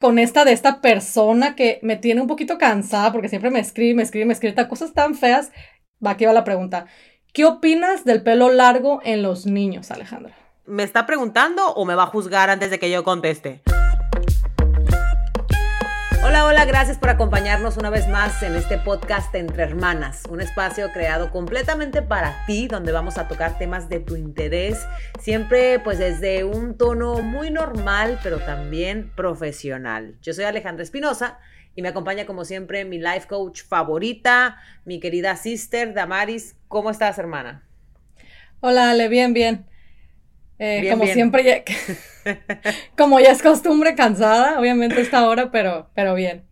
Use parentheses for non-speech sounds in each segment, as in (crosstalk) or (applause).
con esta de esta persona que me tiene un poquito cansada porque siempre me escribe, me escribe, me escribe cosas tan feas. Va, aquí va la pregunta. ¿Qué opinas del pelo largo en los niños, Alejandra? ¿Me está preguntando o me va a juzgar antes de que yo conteste? Hola, hola, gracias por acompañarnos una vez más en este podcast Entre Hermanas, un espacio creado completamente para ti, donde vamos a tocar temas de tu interés, siempre pues desde un tono muy normal, pero también profesional. Yo soy Alejandra Espinosa y me acompaña como siempre mi life coach favorita, mi querida sister Damaris. ¿Cómo estás, hermana? Hola, Ale, bien, bien. Eh, como siempre, ya, (laughs) como ya es costumbre, cansada, obviamente esta hora, pero, pero bien.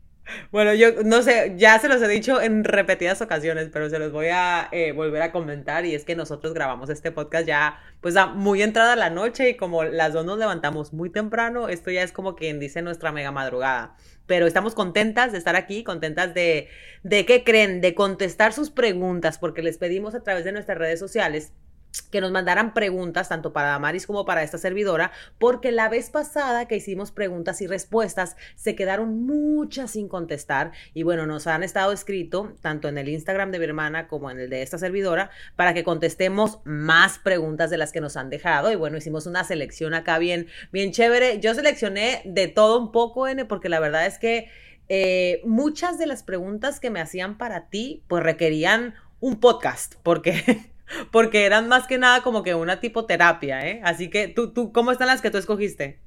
Bueno, yo no sé, ya se los he dicho en repetidas ocasiones, pero se los voy a eh, volver a comentar y es que nosotros grabamos este podcast ya, pues a muy entrada la noche y como las dos nos levantamos muy temprano, esto ya es como quien dice nuestra mega madrugada. Pero estamos contentas de estar aquí, contentas de, de qué creen, de contestar sus preguntas, porque les pedimos a través de nuestras redes sociales que nos mandaran preguntas tanto para Damaris como para esta servidora, porque la vez pasada que hicimos preguntas y respuestas se quedaron muchas sin contestar y bueno, nos han estado escrito tanto en el Instagram de mi hermana como en el de esta servidora para que contestemos más preguntas de las que nos han dejado y bueno, hicimos una selección acá bien bien chévere. Yo seleccioné de todo un poco, N, porque la verdad es que eh, muchas de las preguntas que me hacían para ti pues requerían un podcast, porque (laughs) porque eran más que nada como que una tipo terapia, ¿eh? Así que, ¿tú, tú, ¿cómo están las que tú escogiste?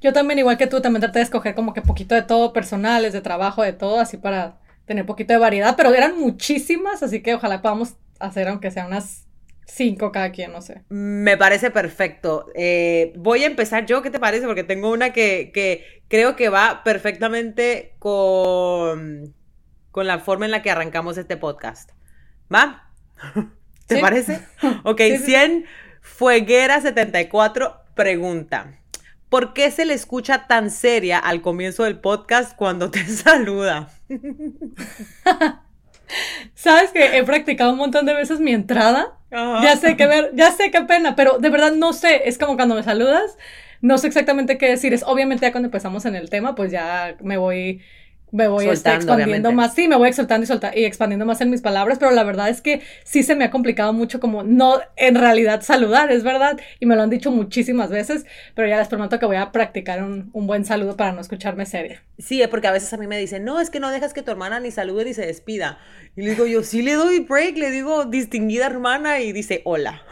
Yo también, igual que tú, también traté de escoger como que poquito de todo, personales, de trabajo, de todo, así para tener poquito de variedad, pero eran muchísimas, así que ojalá podamos hacer aunque sea unas cinco cada quien, no sé. Me parece perfecto. Eh, voy a empezar yo, ¿qué te parece? Porque tengo una que, que creo que va perfectamente con, con la forma en la que arrancamos este podcast. ¿Va? (laughs) ¿Te parece? (laughs) Ok, 100 Fueguera 74 pregunta. ¿Por qué se le escucha tan seria al comienzo del podcast cuando te (laughs) saluda? (laughs) Sabes que he practicado un montón de veces mi entrada. Ya sé qué ver, ya sé qué pena, pero de verdad no sé. Es como cuando me saludas, no sé exactamente qué decir. Es obviamente ya cuando empezamos en el tema, pues ya me voy me voy este, expandiendo más, sí, me voy exaltando y, y expandiendo más en mis palabras, pero la verdad es que sí se me ha complicado mucho como no en realidad saludar, es verdad, y me lo han dicho muchísimas veces, pero ya les prometo que voy a practicar un, un buen saludo para no escucharme seria. Sí, porque a veces a mí me dicen, no, es que no dejas que tu hermana ni salude ni se despida. Y le digo yo, sí le doy break, le digo distinguida hermana y dice hola.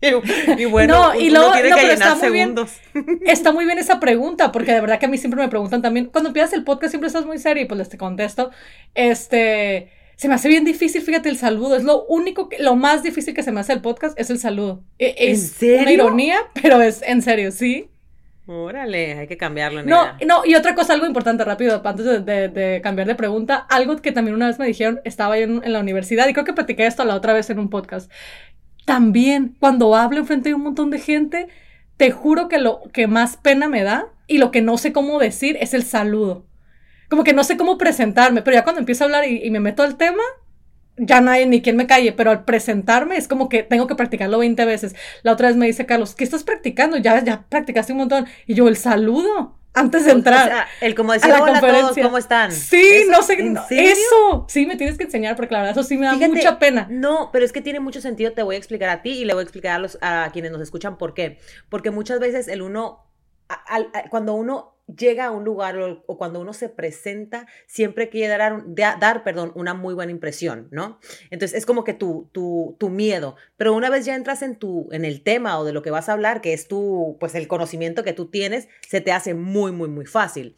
(laughs) Y, bueno, no, y luego, tiene que está Muy bien, (laughs) está muy bien esa pregunta, porque de verdad que a mí siempre me preguntan también, cuando empiezas el podcast siempre estás muy serio y pues les te contesto, este, se me hace bien difícil, fíjate, el saludo, es lo único, que, lo más difícil que se me hace el podcast es el saludo. E, es una ironía, pero es en serio, sí. Órale, hay que cambiarlo. No, no, y otra cosa, algo importante, rápido, antes de, cambiar de pregunta, algo que también una vez me dijeron, estaba yo en, en, la universidad, y creo que platiqué esto la otra vez en un podcast, también cuando hablo enfrente de un montón de gente, te juro que lo que más pena me da y lo que no sé cómo decir es el saludo. Como que no sé cómo presentarme, pero ya cuando empiezo a hablar y, me meto al tema, ya nadie ni quien me calle, pero al presentarme es como que tengo que practicarlo 20 veces. La otra vez me dice Carlos, ¿qué estás practicando? Ya, ya practicaste un montón. Y yo, el saludo antes de entrar. el como decir, a hola todos, ¿cómo están? Sí, no sé, eso, sí, me tienes que enseñar, porque la verdad eso sí me da mucha pena. No, pero es que tiene mucho sentido, te voy a explicar a ti y le voy a explicar a, los, a quienes nos escuchan por qué. Porque muchas veces el uno, cuando uno llega a un lugar o, cuando uno se presenta, siempre quiere dar, dar, perdón, una muy buena impresión, ¿no? Entonces es como que tu, tu, tu, miedo, pero una vez ya entras en, tu, en el tema o de lo que vas a hablar, que es tu, pues el conocimiento que tú tienes, se te hace muy, muy, muy fácil.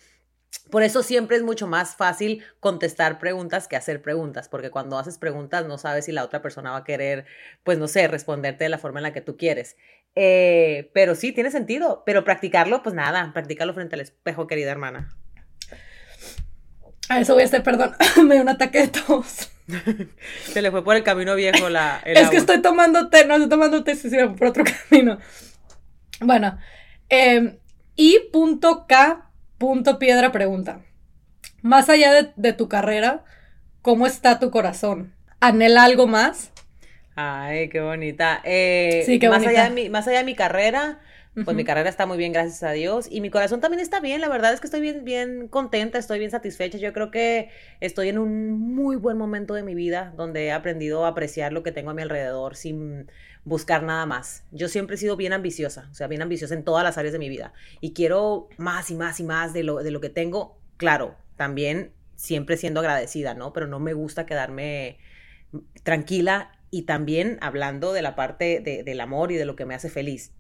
Por eso siempre es mucho más fácil contestar preguntas que hacer preguntas, porque cuando haces preguntas no sabes si la otra persona va a querer, pues no sé, responderte de la forma en la que tú quieres. Eh, pero sí, tiene sentido, pero practicarlo, pues nada, practicarlo frente al espejo, querida hermana. A eso voy a hacer, perdón, (laughs) me dio un ataque de tos. (laughs) Se le fue por el camino viejo la... es que estoy tomando té, no estoy tomando té, se por otro (laughs) camino. Bueno, eh, I.K Punto Piedra pregunta, más allá de, tu carrera, ¿cómo está tu corazón? ¿Anhela algo más? Ay, qué bonita. Eh, sí, qué más Allá de mi, más allá de mi carrera, Pues mi carrera está muy bien, gracias a Dios. Y mi corazón también está bien. La verdad es que estoy bien, bien contenta, estoy bien satisfecha. Yo creo que estoy en un muy buen momento de mi vida donde he aprendido a apreciar lo que tengo a mi alrededor sin buscar nada más. Yo siempre he sido bien ambiciosa, o sea, bien ambiciosa en todas las áreas de mi vida. Y quiero más y más y más de lo, de lo que tengo. Claro, también siempre siendo agradecida, ¿no? Pero no me gusta quedarme tranquila y también hablando de la parte de, del amor y de lo que me hace feliz.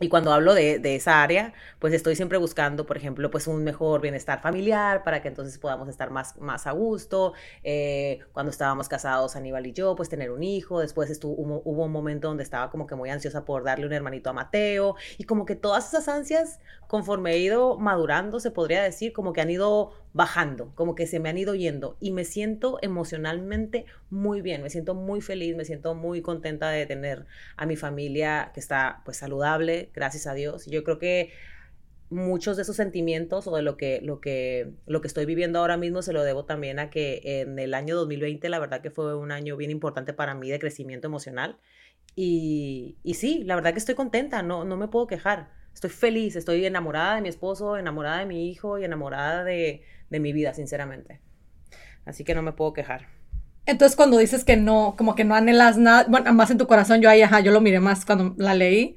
Y cuando hablo de, de, esa área, pues estoy siempre buscando, por ejemplo, pues un mejor bienestar familiar para que entonces podamos estar más, más a gusto. Eh, cuando estábamos casados, Aníbal y yo, pues tener un hijo. Después estuvo, hubo, hubo, un momento donde estaba como que muy ansiosa por darle un hermanito a Mateo. Y como que todas esas ansias, conforme he ido madurando, se podría decir, como que han ido bajando, como que se me han ido yendo y me siento emocionalmente muy bien, me siento muy feliz, me siento muy contenta de tener a mi familia que está pues saludable, gracias a Dios. Yo creo que muchos de esos sentimientos o de lo que, lo que, lo que estoy viviendo ahora mismo se lo debo también a que en el año 2020 la verdad que fue un año bien importante para mí de crecimiento emocional. Y, y sí, la verdad que estoy contenta, no, no me puedo quejar. Estoy feliz, estoy enamorada de mi esposo, enamorada de mi hijo y enamorada de, de mi vida, sinceramente. Así que no me puedo quejar. Entonces, cuando dices que no, como que no anhelas nada, bueno, más en tu corazón, yo ahí, ajá, yo lo miré más cuando la leí.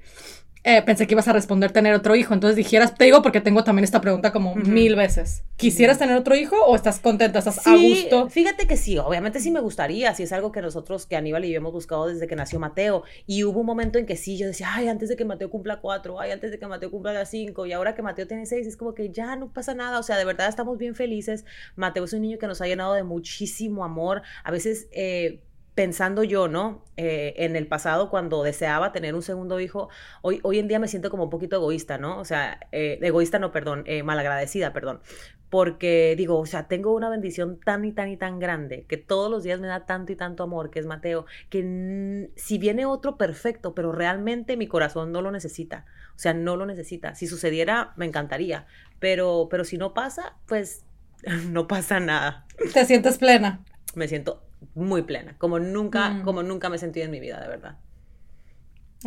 Eh, pensé que ibas a responder tener otro hijo. Entonces dijeras, te digo porque tengo también esta pregunta como uh -huh. mil veces. ¿Quisieras tener otro hijo o estás contenta, estás sí, a gusto? Fíjate que sí, obviamente sí me gustaría, si es algo que nosotros, que Aníbal y yo hemos buscado desde que nació Mateo. Y hubo un momento en que sí, yo decía, ay, antes de que Mateo cumpla cuatro, ay, antes de que Mateo cumpla cinco, y ahora que Mateo tiene seis, es como que ya no pasa nada, o sea, de verdad estamos bien felices. Mateo es un niño que nos ha llenado de muchísimo amor. A veces... Eh, pensando yo, ¿no? Eh, en el pasado, cuando deseaba tener un segundo hijo, hoy, hoy en día me siento como un poquito egoísta, ¿no? O sea, eh, egoísta no, perdón, eh, malagradecida, perdón. Porque digo, o sea, tengo una bendición tan y tan y tan grande, que todos los días me da tanto y tanto amor, que es Mateo, que si viene otro, perfecto, pero realmente mi corazón no lo necesita. O sea, no lo necesita. Si sucediera, me encantaría. Pero, pero si no pasa, pues (laughs) no pasa nada. ¿Te sientes plena? Me siento muy plena, como nunca, mm. como nunca me he sentido en mi vida, de verdad.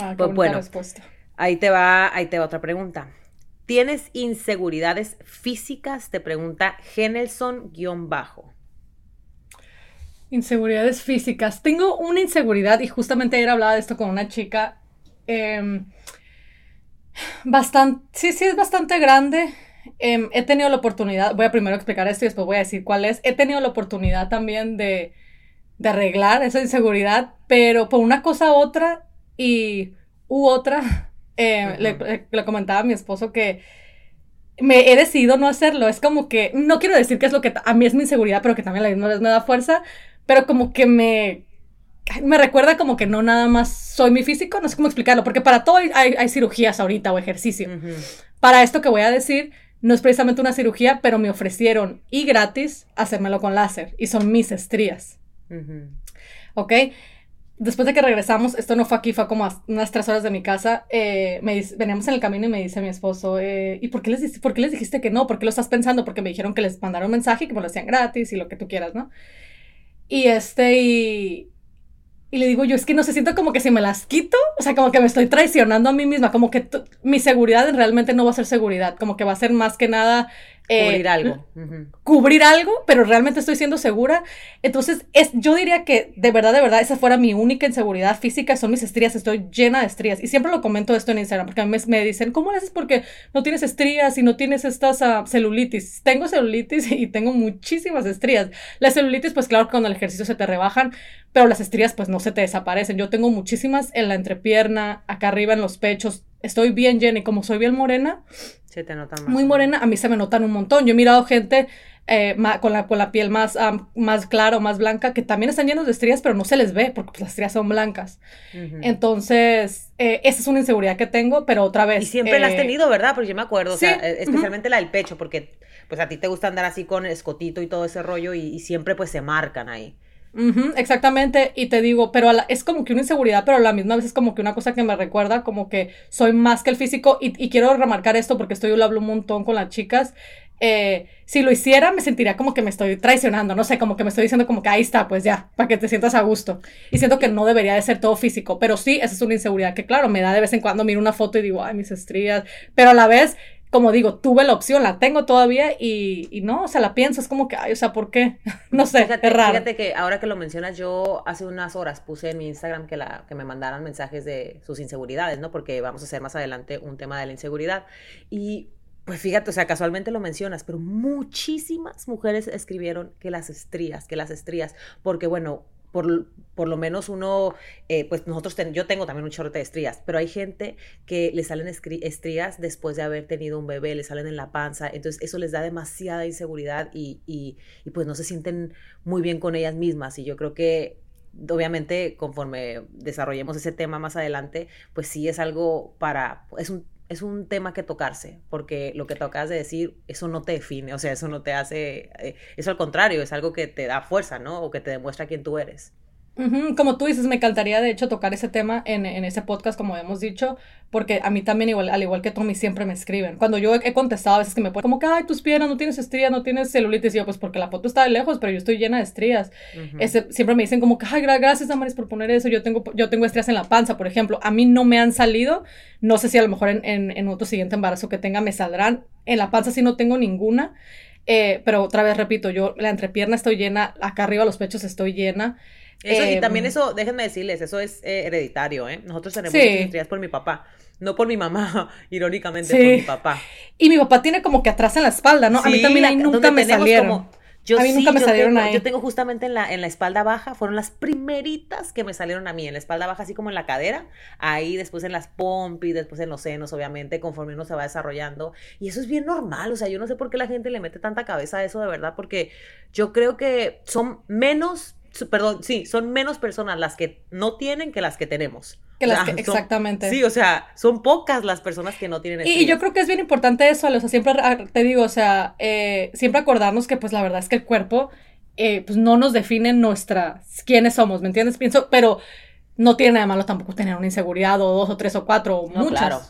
Ah, qué pues, bueno, respuesta. ahí te va, ahí te va otra pregunta. ¿Tienes inseguridades físicas? Te pregunta Genelson-bajo. Inseguridades físicas. Tengo una inseguridad y justamente ayer hablaba de esto con una chica. Eh, bastante, sí, sí, es bastante grande. Eh, he tenido la oportunidad, voy a primero explicar esto y después voy a decir cuál es. He tenido la oportunidad también de, de arreglar esa inseguridad, pero por una cosa u otra y u otra, (laughs) eh, -huh. le, le, comentaba a mi esposo que me he decidido no hacerlo. Es como que, no quiero decir que es lo que a mí es mi inseguridad, pero que también a la misma vez me da fuerza, pero como que me, me recuerda como que no nada más soy mi físico, no sé cómo explicarlo, porque para todo hay, hay, hay cirugías ahorita o ejercicio. Uh -huh. Para esto que voy a decir, no es precisamente una cirugía, pero me ofrecieron y gratis hacérmelo con láser y son mis estrías. Uh -huh. ¿Ok? Después de que regresamos, esto no fue aquí, fue como a unas tres horas de mi casa, eh, me dice, veníamos en el camino y me dice mi esposo, eh, ¿y por qué, les, por qué les dijiste que no? ¿Por qué lo estás pensando? Porque me dijeron que les mandaron un mensaje que me lo hacían gratis y lo que tú quieras, ¿no? Y este, y, y le digo yo, es que no se siento como que si me las quito, o sea, como que me estoy traicionando a mí misma, como que mi seguridad realmente no va a ser seguridad, como que va a ser más que nada eh, cubrir algo. Uh -huh. Cubrir algo, pero realmente estoy siendo segura. Entonces, es, yo diría que de verdad, de verdad, esa fuera mi única inseguridad física, son mis estrías, estoy llena de estrías. Y siempre lo comento esto en Instagram, porque a mí me, me dicen, ¿cómo lo haces porque no tienes estrías y no tienes estas uh, celulitis? Tengo celulitis y tengo muchísimas estrías. Las celulitis, pues claro, con el ejercicio se te rebajan, pero las estrías, pues no se te desaparecen. Yo tengo muchísimas en la entrepierna, acá arriba en los pechos, estoy bien llena y como soy bien morena, se te nota más. Muy morena, a mí se me notan un montón. Yo he mirado gente eh, con, la, con la piel más, um, más clara o más blanca que también están llenos de estrías, pero no se les ve porque pues, las estrías son blancas. Uh -huh. Entonces, eh, esa es una inseguridad que tengo, pero otra vez. Y siempre eh, la has tenido, ¿verdad? Porque yo me acuerdo, sí. o sea, especialmente uh -huh. la del pecho, porque pues a ti te gusta andar así con escotito y todo ese rollo y, y siempre pues se marcan ahí. Uh exactamente, y te digo, pero la, es como que una inseguridad, pero a la misma vez es como que una cosa que me recuerda como que soy más que el físico y, quiero remarcar esto porque esto yo lo hablo un montón con las chicas, eh, si lo hiciera, me sentiría como que me estoy traicionando, no sé, como que me estoy diciendo como que ahí está, pues ya, para que te sientas a gusto. Y siento que no debería de ser todo físico, pero sí, esa es una inseguridad que, claro, me da de vez en cuando, miro una foto y digo, ay, mis estrías, pero a la vez, como digo, tuve la opción, la tengo todavía y, y no, o sea, la pienso, es como que, ay, o sea, ¿por qué? (laughs) no sé, fíjate, es raro. Fíjate que ahora que lo mencionas, yo hace unas horas puse en mi Instagram que, la, que me mandaran mensajes de sus inseguridades, ¿no? Porque vamos a hacer más adelante un tema de la inseguridad. Y pues fíjate, o sea, casualmente lo mencionas, pero muchísimas mujeres escribieron que las estrías, que las estrías, porque bueno, por, por lo menos uno, eh, pues nosotros, ten, yo tengo también un chorro de estrías, pero hay gente que le salen estrías después de haber tenido un bebé, le salen en la panza, entonces eso les da demasiada inseguridad y, y, y pues no se sienten muy bien con ellas mismas y yo creo que obviamente conforme desarrollemos ese tema más adelante, pues sí es algo para, es un es un tema que tocarse, porque lo que te acabas de decir, eso no te define, o sea, eso no te hace, eh, eso al contrario, es algo que te da fuerza, ¿no? O que te demuestra quién tú eres. Como tú dices, me encantaría de hecho tocar ese tema en, en ese podcast, como hemos dicho, porque a mí también, igual, al igual que Tommy, siempre me escriben. Cuando yo he, he contestado a veces que me ponen como que, ay, tus piernas no tienes estrías, no tienes celulitis, y yo, pues porque la foto está de lejos, pero yo estoy llena de estrías. Ese, siempre me dicen como que, ay, gra- gracias, Amaris, por poner eso. Yo tengo, yo tengo estrías en la panza, por ejemplo. A mí no me han salido. No sé si a lo mejor en, en, en otro siguiente embarazo que tenga me saldrán. En la panza sí no tengo ninguna. Eh, pero otra vez repito, yo la entrepierna estoy llena, acá arriba los pechos estoy llena. Eso, y también eso, déjenme decirles, eso es eh, hereditario, ¿eh? Nosotros tenemos Sí. por mi papá, no por mi mamá, (laughs) irónicamente, Sí. por mi papá. Y mi papá tiene como que atrás en la espalda, ¿no? a mí también nunca me salieron. como- yo A mí sí, nunca me yo salieron tengo, ahí. Yo tengo justamente en la, en la espalda baja, fueron las primeritas que me salieron a mí, en la espalda baja, así como en la cadera, ahí después en las pompis, después en los senos, obviamente, conforme uno se va desarrollando. Y eso es bien normal, o sea, yo no sé por qué la gente le mete tanta cabeza a eso de verdad, porque yo creo que son menos, perdón, sí, son menos personas las que no tienen que las que tenemos. Que O las sea, que- son- exactamente. sí, o sea, son pocas las personas que no tienen Y, yo creo que es bien importante eso, o sea, siempre ah, te digo, o sea, eh, siempre acordarnos que pues la verdad es que el cuerpo eh, pues no nos define nuestras, quiénes somos, ¿me entiendes? Pienso, pero no tiene nada de malo tampoco tener una inseguridad o dos o tres o cuatro o No, muchas. claro.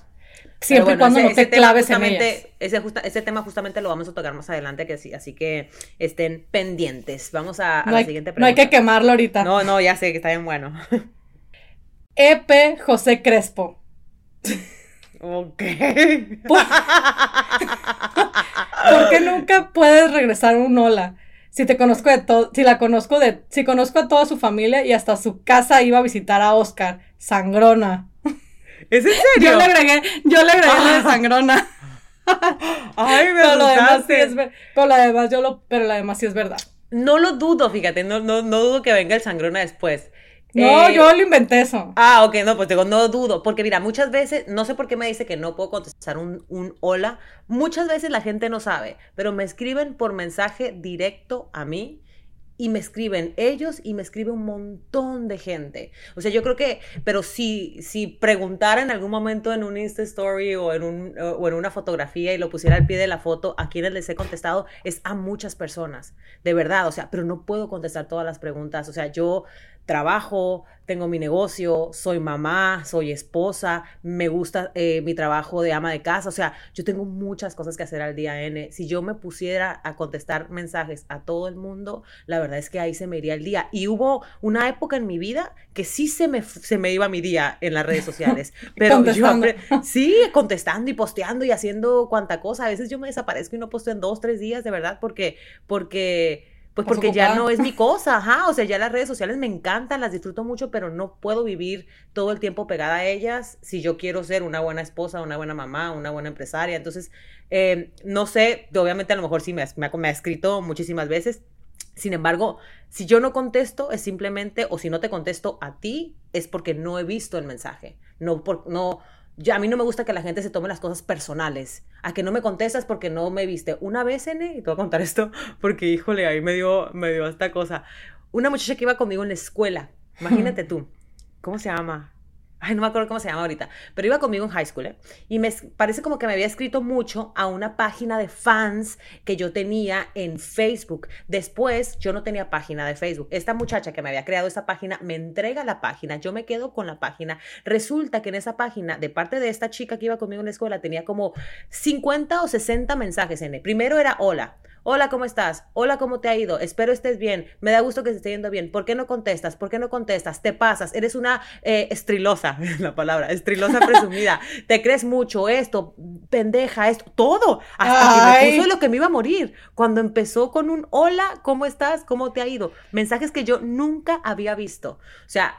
Siempre y bueno, cuando ese- no te claves en ellas. Ese, justa- ese tema justamente lo vamos a tocar más adelante, que sí, así que estén pendientes. Vamos a, a No la hay, siguiente no pregunta. hay que quemarlo ahorita. No, no, ya sé que está bien bueno. (laughs) EP José Crespo. ok. ¿Por, (laughs) por qué nunca puedes regresar un hola? Si te conozco de todo, si la conozco de, si conozco a toda su familia y hasta su casa iba a visitar a Oscar, sangrona. ¿Es en (laughs) Yo serio? le agregué, yo le agregué lo de (laughs) sangrona. Ay, me (laughs) Pero lo demás sí asustaste. es ver- pero lo demás yo lo, pero lo demás sí es verdad. No lo dudo, fíjate, no, no, no dudo que venga el sangrona después. No, Eh, yo lo inventé eso. Ah, ok, no, pues digo, no dudo, porque mira, muchas veces, no sé por qué me dice que no puedo contestar un, un hola, muchas veces la gente no sabe, pero me escriben por mensaje directo a mí y me escriben ellos y me escribe un montón de gente. O sea, yo creo que, pero si, si preguntara en algún momento en un Insta Story o en, un, o en una fotografía y lo pusiera al pie de la foto, a quienes les he contestado es a muchas personas, de verdad, o sea, pero no puedo contestar todas las preguntas, o sea, yo trabajo, tengo mi negocio, soy mamá, soy esposa, me gusta eh, mi trabajo de ama de casa, o sea, yo tengo muchas cosas que hacer al día N. Si yo me pusiera a contestar mensajes a todo el mundo, la verdad es que ahí se me iría el día. Y hubo una época en mi vida que sí se me, se me iba mi día en las redes (laughs) sociales, pero yo Contestando. apre- (laughs) sí, contestando y posteando y haciendo cuanta cosa. A veces yo me desaparezco y no posteo en dos, tres días, de verdad, porque, porque, pues porque ya no es mi cosa, ajá, o sea, ya las redes sociales me encantan, las disfruto mucho, pero no puedo vivir todo el tiempo pegada a ellas si yo quiero ser una buena esposa, una buena mamá, una buena empresaria. Entonces, eh, no sé, obviamente a lo mejor sí me, ha- me ha, me ha escrito muchísimas veces. Sin embargo, si yo no contesto, es simplemente, o si no te contesto a ti, es porque no he visto el mensaje. No, por, no, ya a mí no me gusta que la gente se tome las cosas personales. A que no me contestas porque no me viste. Una vez, N, y te voy a contar esto, (laughs) porque híjole, ahí me dio, me dio esta cosa. Una muchacha que iba conmigo en la escuela, imagínate (laughs) tú, ¿cómo se llama? Ay, no me acuerdo cómo se llama ahorita, pero iba conmigo en high school, ¿eh? Y me parece como que me había escrito mucho a una página de fans que yo tenía en Facebook. Después, yo no tenía página de Facebook. Esta muchacha que me había creado esa página me entrega la página, yo me quedo con la página. Resulta que en esa página, de parte de esta chica que iba conmigo en la escuela, tenía como 50 o 60 mensajes en él. Primero era hola. Hola, ¿cómo estás? Hola, ¿cómo te ha ido? Espero estés bien. Me da gusto que se esté yendo bien. ¿Por qué no contestas? ¿Por qué no contestas? Te pasas. Eres una eh, estrilosa, (laughs) la palabra, estrilosa presumida. (laughs) te crees mucho esto, pendeja, esto, todo. Hasta que me puso lo que me iba a morir. Cuando empezó con un hola, ¿cómo estás? ¿Cómo te ha ido? Mensajes que yo nunca había visto. O sea,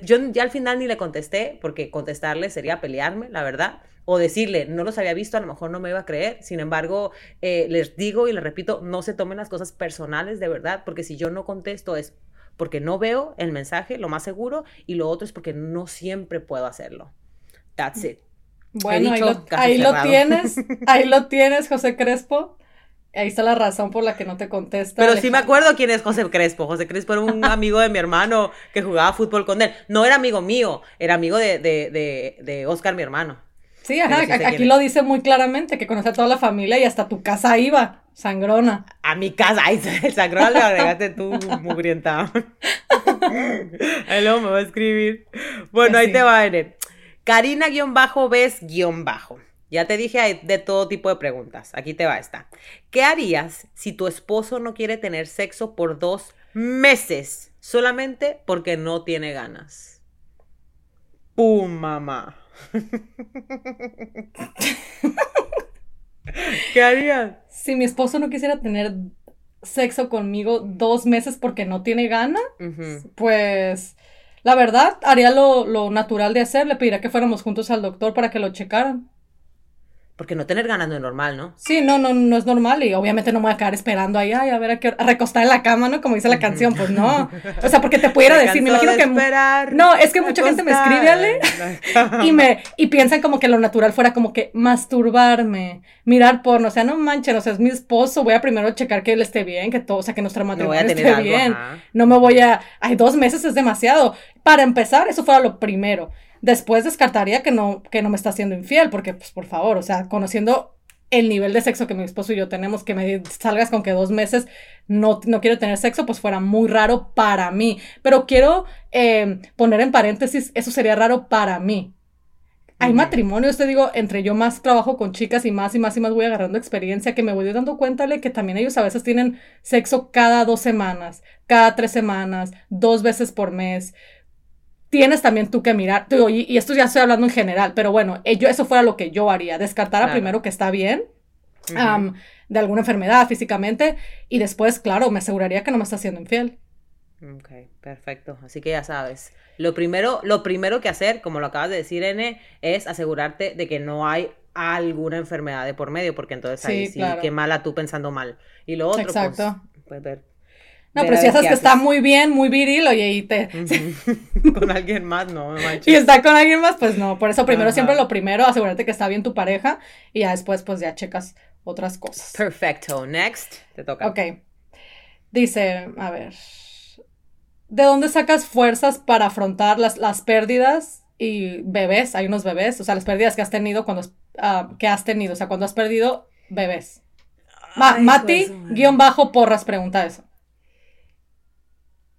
yo ya al final ni le contesté, porque contestarle sería pelearme, la verdad o decirle, no los había visto, a lo mejor no me iba a creer. Sin embargo, eh, les digo y les repito, no se tomen las cosas personales de verdad, porque si yo no contesto es porque no veo el mensaje, lo más seguro, y lo otro es porque no siempre puedo hacerlo. That's it. Bueno, ahí, lo, tienes, (laughs) ahí lo tienes, José Crespo. Ahí está la razón por la que no te contesta. Pero sí me acuerdo quién es José Crespo. José Crespo era un (laughs) amigo de mi hermano que jugaba fútbol con él. No era amigo mío, era amigo de, de, de Oscar, mi hermano. Sí, ajá, aquí lo dice muy claramente, que conoce a toda la familia y hasta tu casa iba, sangrona. A mi casa, (laughs) ay, sangrona le agregaste tú, mugrienta. ahí luego me va a escribir. Bueno, pues ahí te va, Eren. Karina-ves-bajo. Ya te dije de todo tipo de preguntas. Aquí te va esta. ¿Qué harías si tu esposo no quiere tener sexo por dos meses solamente porque no tiene ganas? ¡Pum, mamá! (laughs) ¿Qué harías? Si mi esposo no quisiera tener sexo conmigo dos meses porque no tiene gana, pues la verdad haría lo, lo, natural de hacer, le pediría que fuéramos juntos al doctor para que lo checaran. Porque no tener ganas no es normal, ¿no? Sí, no, no, no es normal y obviamente no me voy a quedar esperando ahí, ay, a ver a qué recostar en la cama, ¿no? Como dice la canción, pues no. (laughs) O sea, porque te pudiera decir, me imagino que esperar, No, es que mucha gente me escribe Ale (laughs) y me y piensan como que lo natural fuera como que masturbarme, mirar porno, o sea, no manchen, o sea, es mi esposo, voy a primero checar que él esté bien, que todo, o sea, que nuestra matrimonio no esté bien. No me voy a, ay, dos meses es demasiado. Para empezar, eso fuera lo primero. Después descartaría que no, que no me está haciendo infiel, porque, pues, por favor, o sea, conociendo el nivel de sexo que mi esposo y yo tenemos, que me salgas con que dos meses no, no quiero tener sexo, pues fuera muy raro para mí. Pero quiero eh, poner en paréntesis, eso sería raro para mí. Hay matrimonios, te digo, entre yo más trabajo con chicas y más y más y más voy agarrando experiencia que me voy dando cuenta de que también ellos a veces tienen sexo cada dos semanas, cada tres semanas, dos veces por mes tienes también tú que mirar, y, esto ya estoy hablando en general, pero bueno, eh, eso fuera lo que yo haría, descartar primero que está bien, de alguna enfermedad físicamente, y después, claro, me aseguraría que no me está haciendo infiel. Ok, perfecto. Así que ya sabes. Lo primero, lo primero que hacer, como lo acabas de decir, N, es asegurarte de que no hay alguna enfermedad de por medio, porque entonces ahí sí, qué mala tú pensando mal. Y lo otro, pues, Exacto. pues, ver no, pero si sabes que está muy bien, muy viril, oye, y te... (laughs) con alguien más, no, Y está con alguien más, pues no. Por eso primero, siempre lo primero, asegúrate que está bien tu pareja y ya después, pues ya checas otras cosas. Perfecto. Next, te toca. Ok. Dice, a ver. ¿De dónde sacas fuerzas para afrontar las, las pérdidas y bebés? Hay unos bebés, o sea, las pérdidas que has tenido cuando... Uh, que has tenido, o sea, cuando has perdido bebés. Mati, guion bajo, porras, pregunta eso.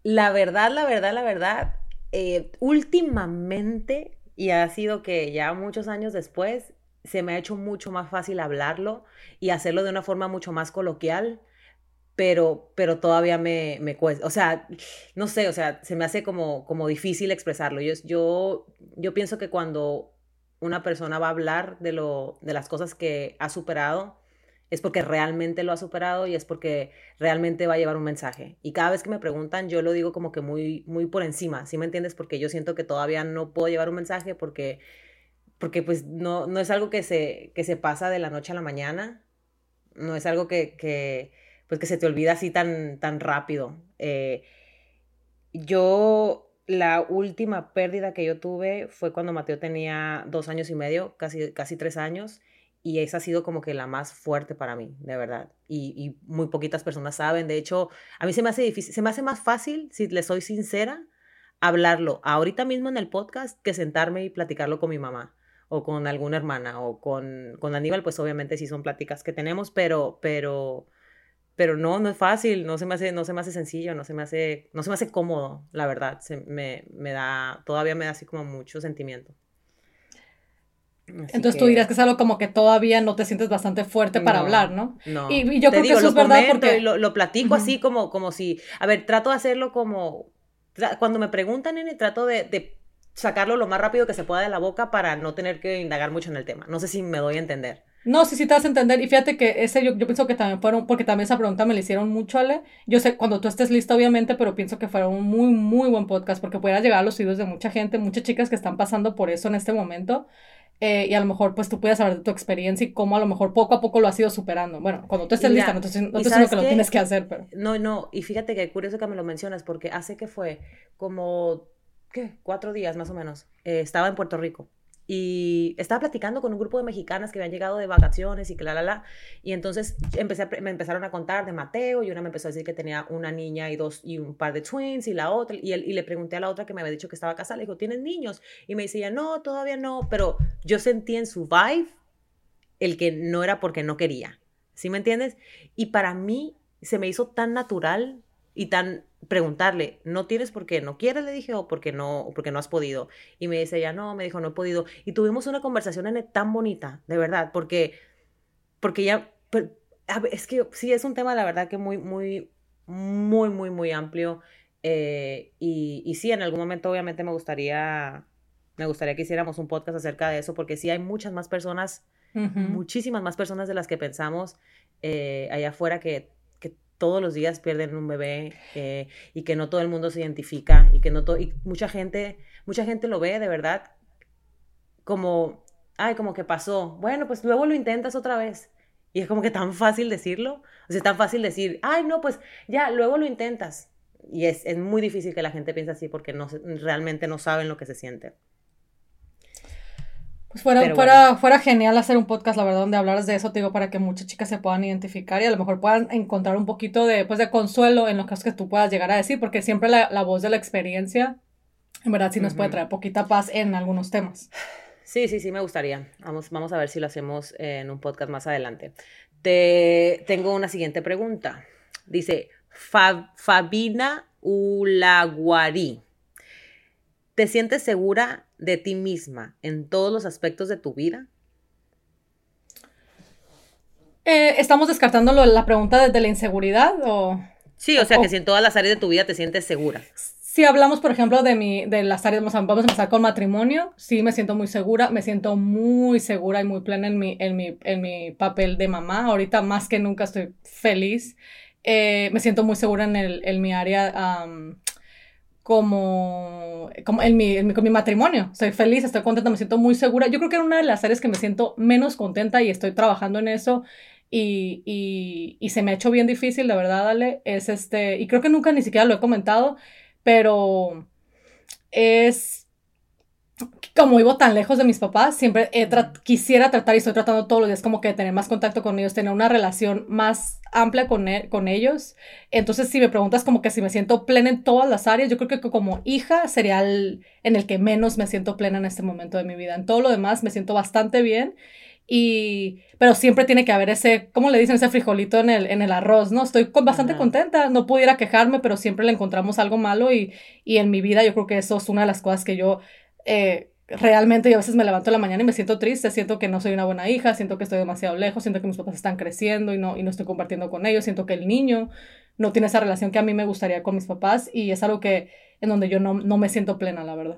La verdad, la verdad, la verdad, eh, últimamente, y ha sido que ya muchos años después, se me ha hecho mucho más fácil hablarlo y hacerlo de una forma mucho más coloquial, pero, pero todavía me, me cuesta, o sea, no sé, o sea, se me hace como, como difícil expresarlo. Yo, yo, yo pienso que cuando una persona va a hablar de, lo, de las cosas que ha superado, es porque realmente lo ha superado y es porque realmente va a llevar un mensaje. Y cada vez que me preguntan, yo lo digo como que muy, muy por encima, ¿sí me entiendes? Porque yo siento que todavía no puedo llevar un mensaje porque, porque pues no, no es algo que se, que se pasa de la noche a la mañana, no es algo que, que pues que se te olvida así tan, tan rápido. Eh, yo, la última pérdida que yo tuve fue cuando Mateo tenía dos años y medio, casi, casi tres años y esa ha sido como que la más fuerte para mí, de verdad. Y, muy poquitas personas saben. De hecho, a mí se me hace difícil, se me hace más fácil, si le soy sincera, hablarlo ahorita mismo en el podcast que sentarme y platicarlo con mi mamá o con alguna hermana o con, con Aníbal, pues obviamente sí son pláticas que tenemos, pero, pero, pero no, no es fácil, no se me hace, no se me hace sencillo, no se me hace, no se me hace cómodo, la verdad, se, me, me da, todavía me da así como mucho sentimiento. Entonces tú dirías que es algo como que todavía no te sientes bastante fuerte para hablar, ¿no? No. Y, yo creo que eso es verdad porque... Lo, lo platico así como, como si... A ver, trato de hacerlo como... Cuando me preguntan, nene, trato de, de, sacarlo lo más rápido que se pueda de la boca para no tener que indagar mucho en el tema. No sé si me doy a entender. No, sí, sí te vas a entender. Y fíjate que ese yo, yo pienso que también fueron, porque también esa pregunta me la hicieron mucho, Ale. Yo sé, cuando tú estés lista, obviamente, pero pienso que fuera un muy, muy buen podcast porque pudiera llegar a los oídos de mucha gente, muchas chicas que están pasando por eso en este momento. Eh, y a lo mejor pues tú puedes saber de tu experiencia y cómo a lo mejor poco a poco lo has ido superando. Bueno, cuando tú estés lista, no te, no que lo tienes que hacer, pero... No, no, y fíjate que curioso que me lo mencionas porque hace que fue como, ¿qué? Cuatro días más o menos. Eh, estaba en Puerto Rico y estaba platicando con un grupo de mexicanas que habían llegado de vacaciones y que la, la, la. Y entonces me empezaron a contar de Mateo y una me empezó a decir que tenía una niña y dos y un par de twins y la otra. Y, y le pregunté a la otra que me había dicho que estaba casada, le dijo, ¿tienes niños? Y me decía, no, todavía no. Pero yo sentí en su vibe el que no era porque no quería. ¿Sí me entiendes? Y para mí se me hizo tan natural y tan preguntarle, ¿no tienes por qué? ¿No quieres? Le dije, o porque no, porque no has podido. Y me dice ella, no, me dijo, no he podido. Y tuvimos una conversación en tan bonita, de verdad, porque, porque ya, es que sí, es un tema, la verdad, que muy, muy, muy, muy, muy amplio. Eh, y, y sí, en algún momento obviamente me gustaría, me gustaría que hiciéramos un podcast acerca de eso, porque sí hay muchas más personas, muchísimas más personas de las que pensamos eh, allá afuera que todos los días pierden un bebé eh, y que no todo el mundo se identifica y que no todo, y mucha gente, mucha gente lo ve de verdad como, ay, como que pasó, bueno, pues luego lo intentas otra vez. Y es como que tan fácil decirlo, o sea, es tan fácil decir, ay, no, pues ya, luego lo intentas. Y es, es muy difícil que la gente piense así porque no, realmente no saben lo que se siente. Pues fuera, fuera, fuera genial hacer un podcast, la verdad, donde hablaras de eso, te digo, para que muchas chicas se puedan identificar y a lo mejor puedan encontrar un poquito de, pues, de consuelo en lo que tú puedas llegar a decir, porque siempre la, la voz de la experiencia, en verdad, sí nos puede traer poquita paz en algunos temas. Sí, sí, sí, me gustaría. Vamos, vamos a ver si lo hacemos en un podcast más adelante. Te tengo una siguiente pregunta. Dice Fabina Ulaguari. ¿Te sientes segura de ti misma en todos los aspectos de tu vida? Eh, ¿Estamos descartando la pregunta desde la inseguridad o...? Sí, o sea, que si en todas las áreas de tu vida te sientes segura. Si hablamos, por ejemplo, de, mi, de las áreas, vamos a empezar con matrimonio, sí me siento muy segura, me siento muy segura y muy plena en mi, en mi, en mi papel de mamá. Ahorita más que nunca estoy feliz. Eh, me siento muy segura en, el, en mi área como, como en, mi, en, mi, con mi matrimonio. Estoy feliz, estoy contenta, me siento muy segura. Yo creo que era una de las áreas que me siento menos contenta y estoy trabajando en eso. Y, y, se me ha hecho bien difícil, la verdad, Ale. Es este, y creo que nunca ni siquiera lo he comentado, pero es como vivo tan lejos de mis papás, siempre quisiera tratar y estoy tratando todos los días como que tener más contacto con ellos, tener una relación más amplia con, e, con ellos. Entonces, si me preguntas como que si me siento plena en todas las áreas, yo creo que como hija sería el, en el que menos me siento plena en este momento de mi vida. En todo lo demás me siento bastante bien. Y, pero siempre tiene que haber ese, ¿cómo le dicen? Ese frijolito en el, en el arroz, ¿no? Estoy bastante contenta, no pudiera quejarme, pero siempre le encontramos algo malo y, y en mi vida yo creo que eso es una de las cosas que yo eh, realmente yo a veces me levanto en la mañana y me siento triste, siento que no soy una buena hija, siento que estoy demasiado lejos, siento que mis papás están creciendo y no, y no estoy compartiendo con ellos, siento que el niño no tiene esa relación que a mí me gustaría con mis papás y es algo que en donde yo no, no me siento plena, la verdad.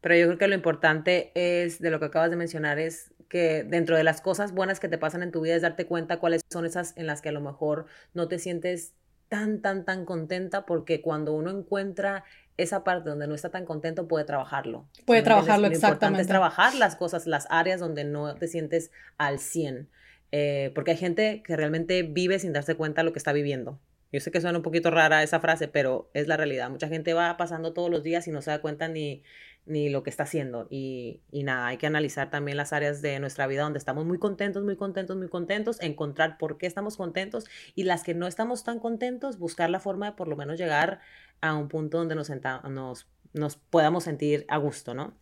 Pero yo creo que lo importante es, de lo que acabas de mencionar, es que dentro de las cosas buenas que te pasan en tu vida es darte cuenta cuáles son esas en las que a lo mejor no te sientes tan, tan, tan contenta, porque cuando uno encuentra esa parte donde no está tan contento puede trabajarlo. Puede trabajarlo, exactamente. Lo importante es trabajar las cosas, las áreas donde no te sientes al 100. Eh, porque hay gente que realmente vive sin darse cuenta de lo que está viviendo. Yo sé que suena un poquito rara esa frase, pero es la realidad. Mucha gente va pasando todos los días y no se da cuenta ni, ni lo que está haciendo. Y, y, nada, hay que analizar también las áreas de nuestra vida donde estamos muy contentos, muy contentos, muy contentos, encontrar por qué estamos contentos y las que no estamos tan contentos, buscar la forma de por lo menos llegar a un punto donde nos, nos, nos podamos sentir a gusto, ¿no?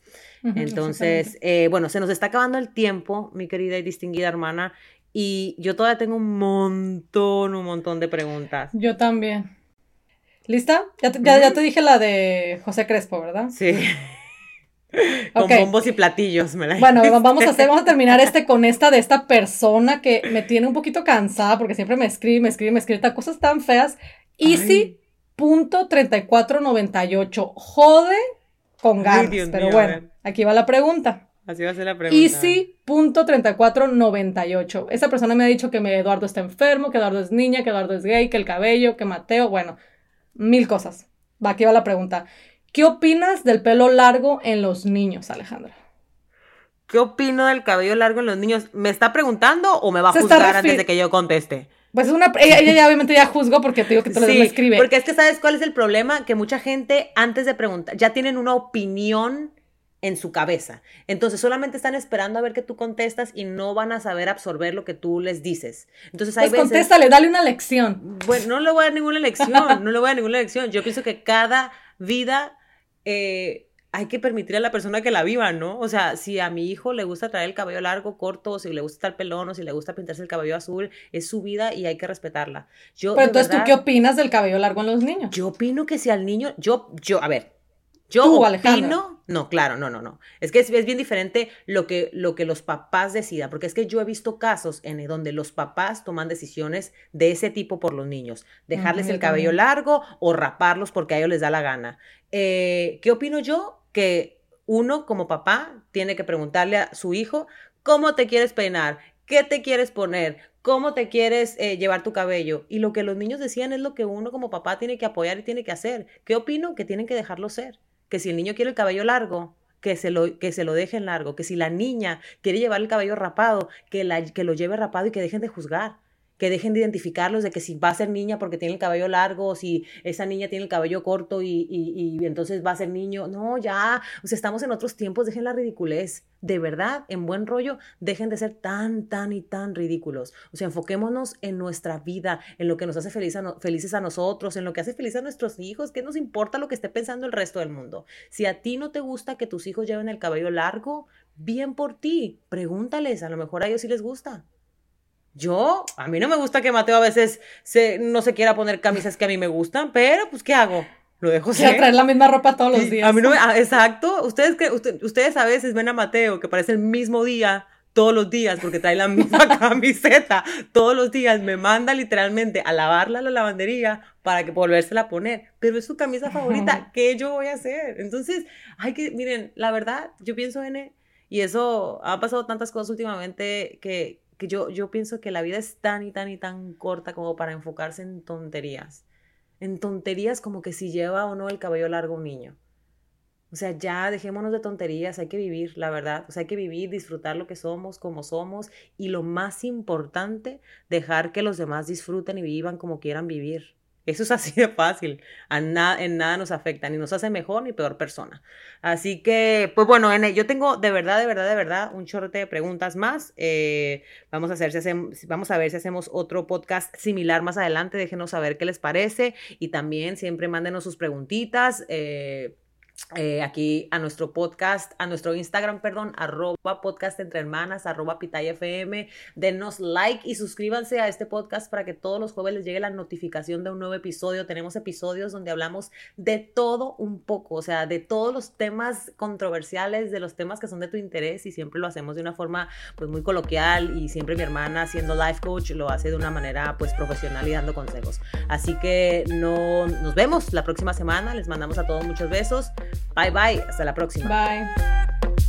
Entonces, eh, bueno, se nos está acabando el tiempo, mi querida y distinguida hermana, y yo todavía tengo un montón, un montón de preguntas. Yo también. ¿Lista? Ya te, ya, te dije la de José Crespo, ¿verdad? Sí. Con bombos y platillos, me la Bueno, vamos a hacer, vamos a terminar este (laughs) con esta de esta persona que me tiene un poquito cansada porque siempre me escribe, me escribe, me escribe cosas tan feas. Easy.3498. Jode con ganas. pero bueno, aquí va la pregunta. Así va a ser la pregunta. Easy.3498. Esa persona me ha dicho que Eduardo está enfermo, que Eduardo es niña, que Eduardo es gay, que el cabello, que Mateo, bueno, mil cosas. Va, aquí va la pregunta. ¿Qué opinas del pelo largo en los niños, Alejandra? ¿Qué opino del cabello largo en los niños? ¿Me está preguntando o me va a juzgar antes de que yo conteste? Pues es una, ella, ya obviamente ya juzgó porque te digo que te lo escribe. Porque es que sabes cuál es el problema, que mucha gente antes de preguntar ya tienen una opinión en su cabeza. Entonces solamente están esperando a ver que tú contestas y no van a saber absorber lo que tú les dices. Entonces hay pues contéstale, dale una lección. Bueno, no le voy a dar ninguna lección, no le voy a dar ninguna lección. Yo pienso que cada vida eh, hay que permitir a la persona que la viva, ¿no? O sea, si a mi hijo le gusta traer el cabello largo, corto, o si le gusta estar pelón, o si le gusta pintarse el cabello azul, es su vida y hay que respetarla. Yo, Pero entonces, ¿tú qué opinas del cabello largo en los niños? Yo opino que si al niño, yo, yo, a ver, yo opino, no, claro, no, no, no. Es que es, bien diferente lo que, lo que los papás decidan, porque es que yo he visto casos en donde los papás toman decisiones de ese tipo por los niños, dejarles el cabello largo o raparlos porque a ellos les da la gana. Eh, ¿Qué opino yo? Que uno como papá tiene que preguntarle a su hijo cómo te quieres peinar, qué te quieres poner, cómo te quieres eh, llevar tu cabello. Y lo que los niños decían es lo que uno como papá tiene que apoyar y tiene que hacer. ¿Qué opino? Que tienen que dejarlo ser que si el niño quiere el cabello largo, que se lo, que se lo dejen largo, que si la niña quiere llevar el cabello rapado, que, la, que lo lleve rapado y que dejen de juzgar que dejen de identificarlos de que si va a ser niña porque tiene el cabello largo si esa niña tiene el cabello corto y, y, entonces va a ser niño. No, ya, o sea, estamos en otros tiempos, dejen la ridiculez. De verdad, en buen rollo, dejen de ser tan, tan y tan ridículos. O sea, enfoquémonos en nuestra vida, en lo que nos hace feliz felices a nosotros, en lo que hace feliz a nuestros hijos. ¿Qué nos importa lo que esté pensando el resto del mundo? Si a ti no te gusta que tus hijos lleven el cabello largo, bien por ti. Pregúntales, a lo mejor a ellos sí les gusta. Yo, a mí no me gusta que Mateo a veces se, no se quiera poner camisas que a mí me gustan, pero pues ¿qué hago? Lo dejo ser. traer la misma ropa todos los días. A mí no ah, exacto. Ustedes, que, ustedes a veces ven a Mateo que parece el mismo día todos los días porque trae la misma (laughs) camiseta todos los días. Me manda literalmente a lavarla a la lavandería para que volvérsela a poner. Pero es su camisa favorita. ¿Qué yo voy a hacer? Entonces, hay que, miren, la verdad, yo pienso en... Y eso, ha pasado tantas cosas últimamente que, que yo, yo pienso que la vida es tan y tan y tan corta como para enfocarse en tonterías. En tonterías como que si lleva o no el cabello largo un niño. O sea, ya dejémonos de tonterías, hay que vivir, la verdad. O sea, hay que vivir, disfrutar lo que somos, como somos. Y lo más importante, dejar que los demás disfruten y vivan como quieran vivir. Eso es así de fácil. En nada nos afecta, ni nos hace mejor ni peor persona. Así que, pues bueno, N, yo tengo de verdad, de verdad, de verdad un chorrete de preguntas más. Eh, vamos, a hacer si hacemos, vamos a ver si hacemos otro podcast similar más adelante. Déjenos saber qué les parece. Y también siempre mándenos sus preguntitas. Eh, eh, aquí a nuestro podcast, a nuestro Instagram, perdón, arroba podcast entre hermanas, arroba pitaya FM. Denos like y suscríbanse a este podcast para que todos los jueves les llegue la notificación de un nuevo episodio. Tenemos episodios donde hablamos de todo un poco, o sea, de todos los temas controversiales, de los temas que son de tu interés y siempre lo hacemos de una forma pues muy coloquial y siempre mi hermana siendo life coach lo hace de una manera pues profesional y dando consejos. Así que no, nos vemos la próxima semana, les mandamos a todos muchos besos. Bye bye, hasta la próxima. Bye.